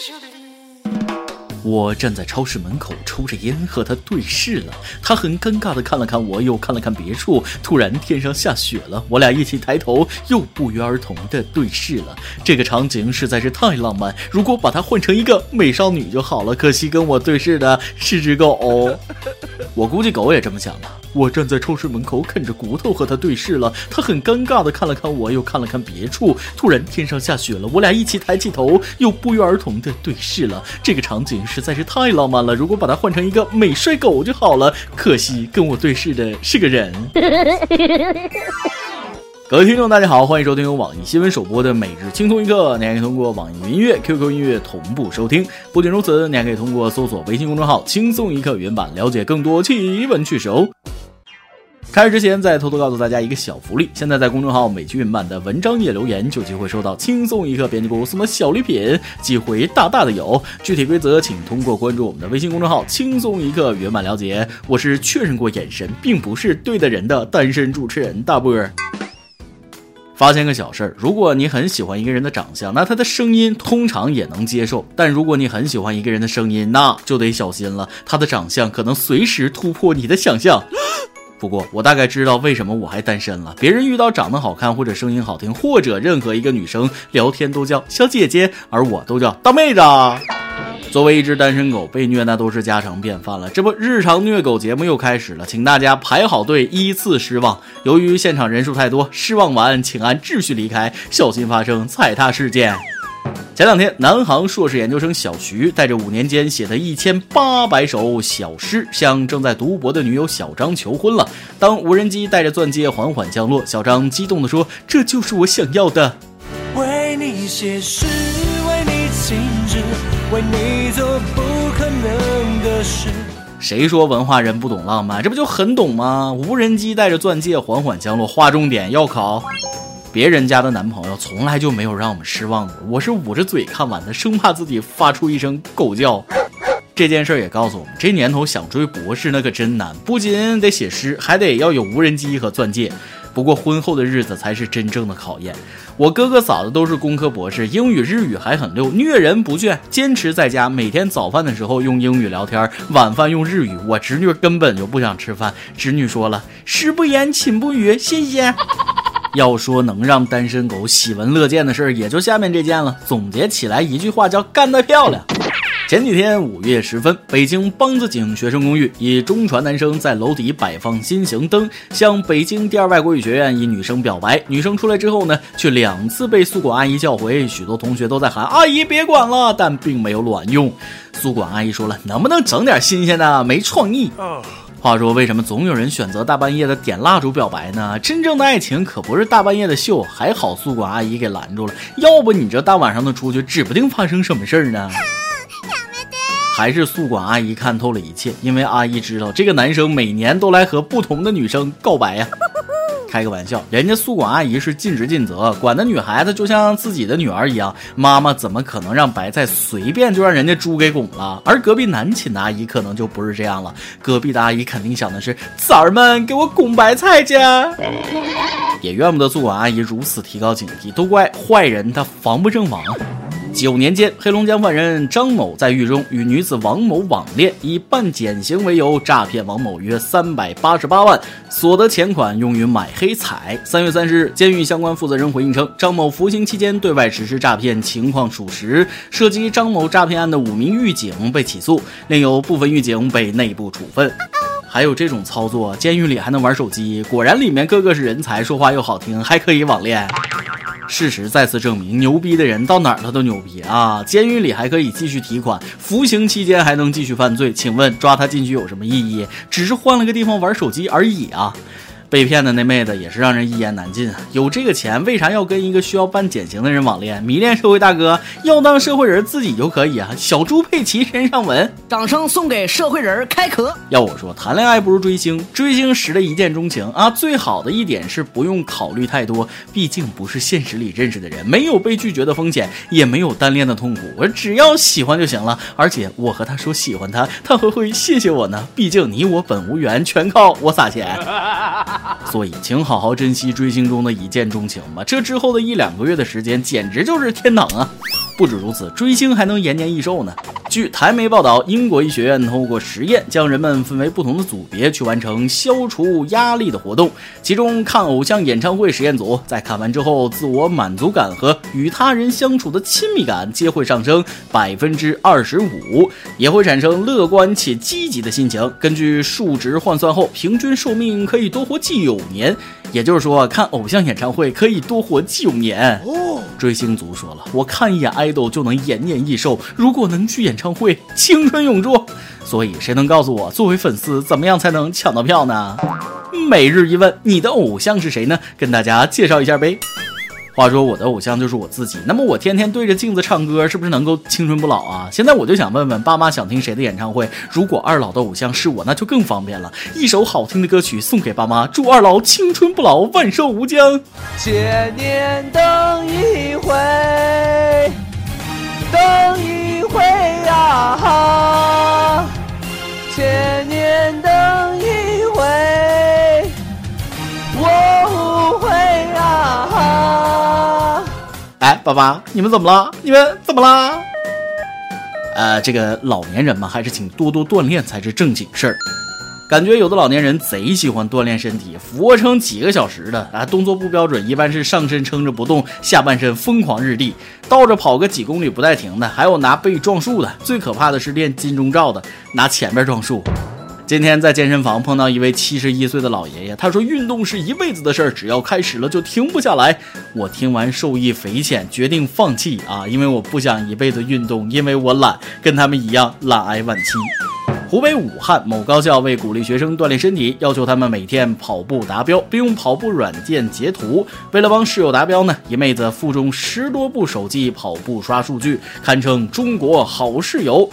jolie. 我站在超市门口抽着烟，和他对视了。他很尴尬的看了看我，又看了看别处。突然天上下雪了，我俩一起抬头，又不约而同的对视了。这个场景实在是太浪漫。如果把它换成一个美少女就好了。可惜跟我对视的是只狗。我估计狗也这么想的。我站在超市门口啃着骨头和他对视了。他很尴尬的看了看我，又看了看别处。突然天上下雪了，我俩一起抬起头，又不约而同的对视了。这个场景。实在是太浪漫了，如果把它换成一个美帅狗就好了。可惜跟我对视的是个人。各位听众，大家好，欢迎收听由网易新闻首播的每日轻松一刻。你还可以通过网易云音乐、QQ 音乐同步收听。不仅如此，你还可以通过搜索微信公众号“轻松一刻”原版了解更多奇闻趣事哦。开始之前，再偷偷告诉大家一个小福利：现在在公众号美剧云版的文章页留言，就有机会收到轻松一刻编辑部送的小礼品，机会大大的有。具体规则请通过关注我们的微信公众号“轻松一刻”圆满了解。我是确认过眼神并不是对的人的单身主持人大波儿。发现个小事儿：如果你很喜欢一个人的长相，那他的声音通常也能接受；但如果你很喜欢一个人的声音，那就得小心了，他的长相可能随时突破你的想象。不过我大概知道为什么我还单身了。别人遇到长得好看或者声音好听或者任何一个女生聊天都叫小姐姐，而我都叫大妹子。作为一只单身狗，被虐那都是家常便饭了。这不，日常虐狗节目又开始了，请大家排好队，依次失望。由于现场人数太多，失望完请按秩序离开，小心发生踩踏事件。前两天，南航硕士研究生小徐带着五年间写的一千八百首小诗，向正在读博的女友小张求婚了。当无人机带着钻戒缓缓降落，小张激动地说：“这就是我想要的。”为你写诗，为你静止，为你做不可能的事。谁说文化人不懂浪漫？这不就很懂吗？无人机带着钻戒缓缓降落，划重点要考。别人家的男朋友从来就没有让我们失望过，我是捂着嘴看完的，生怕自己发出一声狗叫。这件事也告诉我们，这年头想追博士那可真难，不仅得写诗，还得要有无人。机和钻戒。不过婚后的日子才是真正的考验。我哥哥嫂子都是工科博士，英语日语还很溜，虐人。不倦，坚持在家每天早饭的时候用英语聊天，晚饭用日语。我侄女根本就不想吃饭，侄女说了：“食不言，寝不语，谢谢。”要说能让单身狗喜闻乐见的事儿，也就下面这件了。总结起来一句话叫干得漂亮。前几天五月十分，北京梆子井学生公寓一中传男生在楼底摆放心形灯，向北京第二外国语学院一女生表白。女生出来之后呢，却两次被宿管阿姨叫回。许多同学都在喊阿姨别管了，但并没有卵用。宿管阿姨说了，能不能整点新鲜的？没创意。话说，为什么总有人选择大半夜的点蜡烛表白呢？真正的爱情可不是大半夜的秀，还好宿管阿姨给拦住了，要不你这大晚上的出去，指不定发生什么事儿呢。还是宿管阿姨看透了一切，因为阿姨知道这个男生每年都来和不同的女生告白呀。开个玩笑，人家宿管阿姨是尽职尽责，管的女孩子就像自己的女儿一样。妈妈怎么可能让白菜随便就让人家猪给拱了？而隔壁男寝的阿姨可能就不是这样了。隔壁的阿姨肯定想的是：崽儿们给我拱白菜去。也怨不得宿管阿姨如此提高警惕，都怪坏人他防不胜防。九年间，黑龙江犯人张某在狱中与女子王某网恋，以办减刑为由诈骗王某约三百八十八万，所得钱款用于买黑彩。三月三十日，监狱相关负责人回应称，张某服刑期间对外实施诈骗情况属实，涉及张某诈骗案的五名狱警被起诉，另有部分狱警被内部处分。还有这种操作，监狱里还能玩手机？果然，里面个个是人才，说话又好听，还可以网恋。事实再次证明，牛逼的人到哪儿他都牛逼啊！监狱里还可以继续提款，服刑期间还能继续犯罪，请问抓他进去有什么意义？只是换了个地方玩手机而已啊！被骗的那妹子也是让人一言难尽啊！有这个钱，为啥要跟一个需要办减刑的人网恋？迷恋社会大哥，要当社会人自己就可以啊！小猪佩奇身上纹，掌声送给社会人开壳。要我说，谈恋爱不如追星，追星时的一见钟情啊！最好的一点是不用考虑太多，毕竟不是现实里认识的人，没有被拒绝的风险，也没有单恋的痛苦。我只要喜欢就行了，而且我和他说喜欢他，他会会谢谢我呢。毕竟你我本无缘，全靠我撒钱。所以，请好好珍惜追星中的一见钟情吧。这之后的一两个月的时间，简直就是天堂啊！不止如此，追星还能延年益寿呢。据台媒报道，英国医学院通过实验，将人们分为不同的组别，去完成消除压力的活动。其中，看偶像演唱会实验组在看完之后，自我满足感和与他人相处的亲密感皆会上升百分之二十五，也会产生乐观且积极的心情。根据数值换算后，平均寿命可以多活九年。也就是说，看偶像演唱会可以多活九年。哦追星族说了，我看一眼爱豆就能延年益寿，如果能去演唱会，青春永驻。所以，谁能告诉我，作为粉丝，怎么样才能抢到票呢？每日一问，你的偶像是谁呢？跟大家介绍一下呗。话说我的偶像就是我自己，那么我天天对着镜子唱歌，是不是能够青春不老啊？现在我就想问问爸妈，想听谁的演唱会？如果二老的偶像是我，那就更方便了，一首好听的歌曲送给爸妈，祝二老青春不老，万寿无疆。千年等一回，等一回啊！千年等一回，我无悔啊！哎，爸爸，你们怎么了？你们怎么了？呃，这个老年人嘛，还是请多多锻炼才是正经事儿。感觉有的老年人贼喜欢锻炼身体，俯卧撑几个小时的啊，动作不标准，一般是上身撑着不动，下半身疯狂日地，倒着跑个几公里不带停的，还有拿背撞树的，最可怕的是练金钟罩的，拿前面撞树。今天在健身房碰到一位七十一岁的老爷爷，他说运动是一辈子的事儿，只要开始了就停不下来。我听完受益匪浅，决定放弃啊，因为我不想一辈子运动，因为我懒，跟他们一样懒癌晚期。湖北武汉某高校为鼓励学生锻炼身体，要求他们每天跑步达标，并用跑步软件截图。为了帮室友达标呢，一妹子腹中十多部手机跑步刷数据，堪称中国好室友。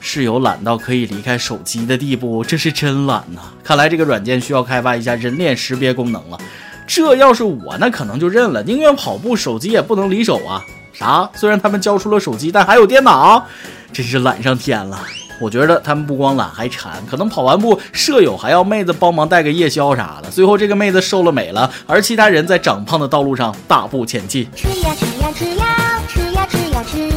室友懒到可以离开手机的地步，这是真懒呐！看来这个软件需要开发一下人脸识别功能了。这要是我，那可能就认了，宁愿跑步，手机也不能离手啊！啥？虽然他们交出了手机，但还有电脑，真是懒上天了。我觉得他们不光懒，还馋。可能跑完步，舍友还要妹子帮忙带个夜宵啥的。最后这个妹子瘦了美了，而其他人在长胖的道路上大步前进。吃呀吃呀吃呀吃呀吃呀吃。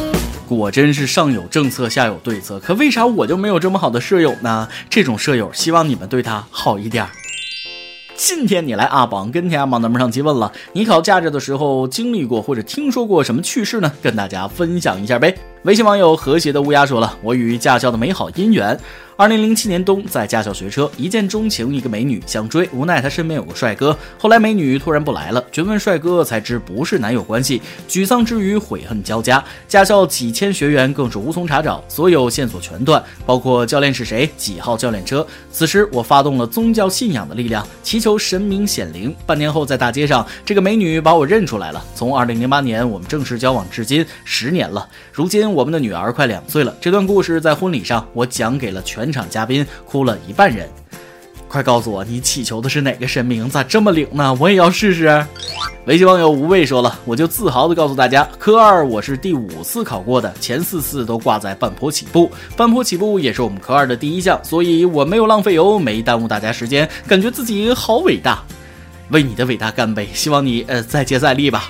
果真是上有政策，下有对策。可为啥我就没有这么好的舍友呢？这种舍友，希望你们对他好一点。今天你来阿榜跟天阿榜咱们上期问了，你考驾照的时候经历过或者听说过什么趣事呢？跟大家分享一下呗。微信网友和谐的乌鸦说了，我与驾校的美好姻缘。二零零七年冬，在驾校学车，一见钟情一个美女想追，无奈她身边有个帅哥。后来美女突然不来了，询问帅哥才知不是男友关系，沮丧之余悔恨交加。驾校几千学员更是无从查找，所有线索全断，包括教练是谁、几号教练车。此时我发动了宗教信仰的力量，祈求神明显灵。半年后在大街上，这个美女把我认出来了。从二零零八年我们正式交往至今十年了，如今我们的女儿快两岁了。这段故事在婚礼上我讲给了全。场嘉宾哭了一半人，快告诉我你祈求的是哪个神明？咋这么灵呢？我也要试试。微信网友无畏说了，我就自豪的告诉大家，科二我是第五次考过的，前四次都挂在半坡起步，半坡起步也是我们科二的第一项，所以我没有浪费油，没耽误大家时间，感觉自己好伟大。为你的伟大干杯！希望你呃再接再厉吧。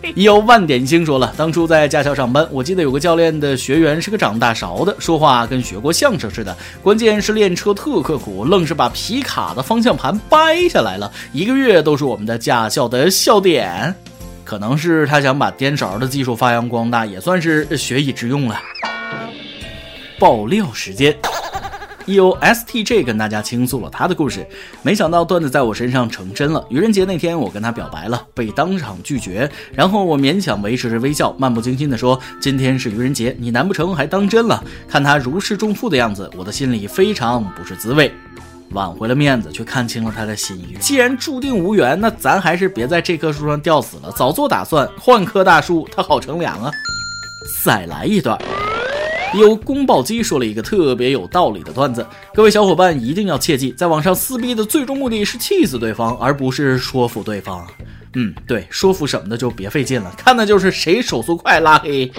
有万点星说了，当初在驾校上班，我记得有个教练的学员是个长大勺的，说话跟学过相声似的。关键是练车特刻苦，愣是把皮卡的方向盘掰下来了，一个月都是我们的驾校的笑点。可能是他想把颠勺的技术发扬光大，也算是学以致用了。爆料时间。有 STJ 跟大家倾诉了他的故事，没想到段子在我身上成真了。愚人节那天，我跟他表白了，被当场拒绝。然后我勉强维持着微笑，漫不经心地说：“今天是愚人节，你难不成还当真了？”看他如释重负的样子，我的心里非常不是滋味。挽回了面子，却看清了他的心意。既然注定无缘，那咱还是别在这棵树上吊死了，早做打算，换棵大树，它好乘凉啊！再来一段。有宫爆鸡说了一个特别有道理的段子，各位小伙伴一定要切记，在网上撕逼的最终目的是气死对方，而不是说服对方。嗯，对，说服什么的就别费劲了，看的就是谁手速快拉黑。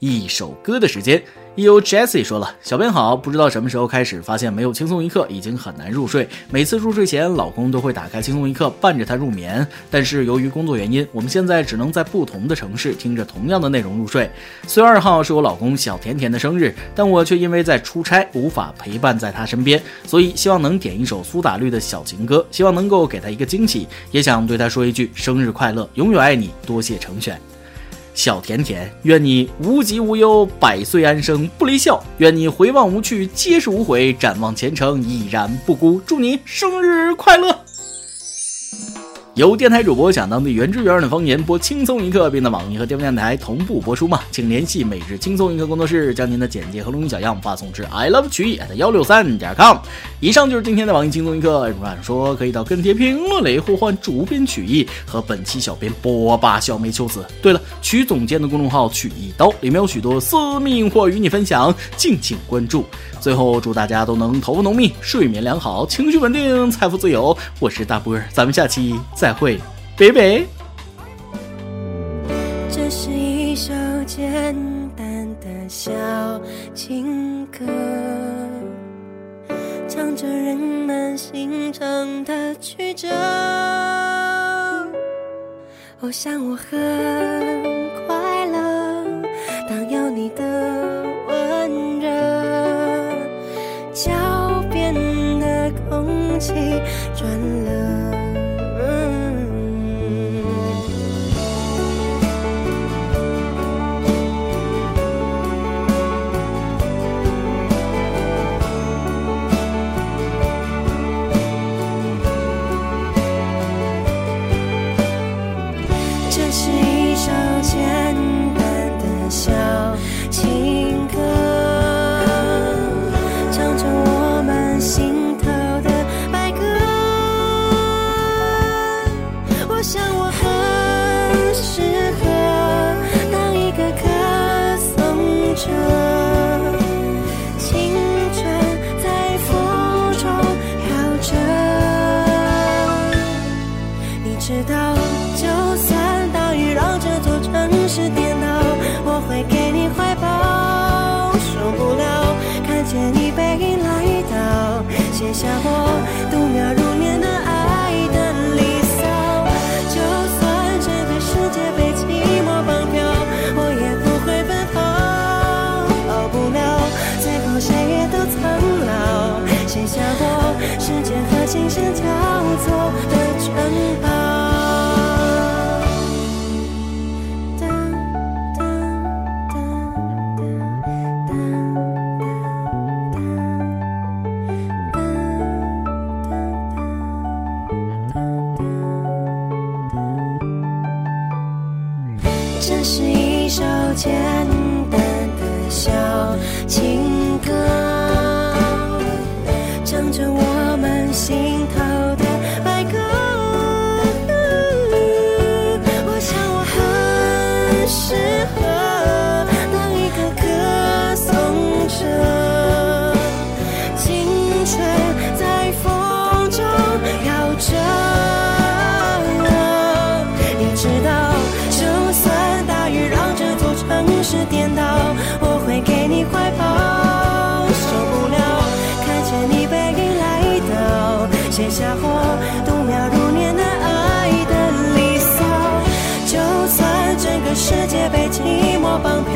一首歌的时间，有 Jessie 说了，小编好，不知道什么时候开始发现没有轻松一刻已经很难入睡，每次入睡前老公都会打开轻松一刻伴着他入眠，但是由于工作原因，我们现在只能在不同的城市听着同样的内容入睡。四月二号是我老公小甜甜的生日，但我却因为在出差无法陪伴在他身边，所以希望能点一首苏打绿的小情歌，希望能够给他一个惊喜，也想对他说一句生日快乐，永远爱你，多谢成全。小甜甜，愿你无疾无忧，百岁安生不离笑；愿你回望无去，皆是无悔；展望前程，已然不孤。祝你生日快乐！由电台主播讲当地原汁原味的方言，播轻松一刻，并在网易和地方电台同步播出吗？请联系每日轻松一刻工作室，将您的简介和录音小样发送至 i love 曲艺 at 幺六三点 com。以上就是今天的网易轻松一刻。如果说，可以到跟帖评论里呼唤主编曲艺和本期小编波霸小梅秋子。对了，曲总监的公众号曲一刀里面有许多私密或与你分享，敬请关注。最后，祝大家都能头发浓密，睡眠良好，情绪稳定，财富自由。我是大波儿，咱们下期再再会，北北。这是一首简单的小情歌，唱着人们心肠的曲折。我想我很快我度秒如年难挨的离骚，就算整个世界被寂寞绑票，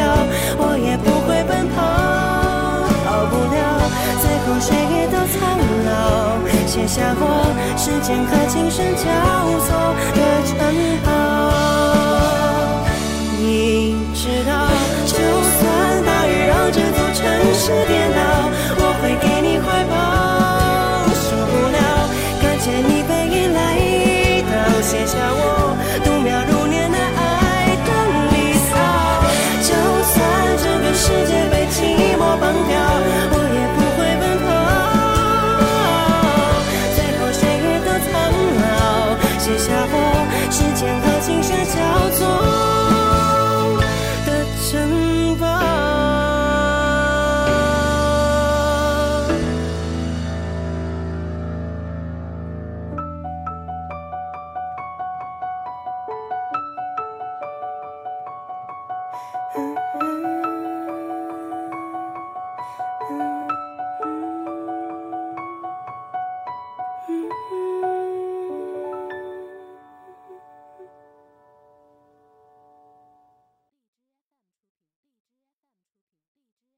我也不会奔跑，逃不了，最后谁也都苍老，写下我时间和琴声交错的城堡。你知道，就算大雨让这座城市颠倒，我会给你。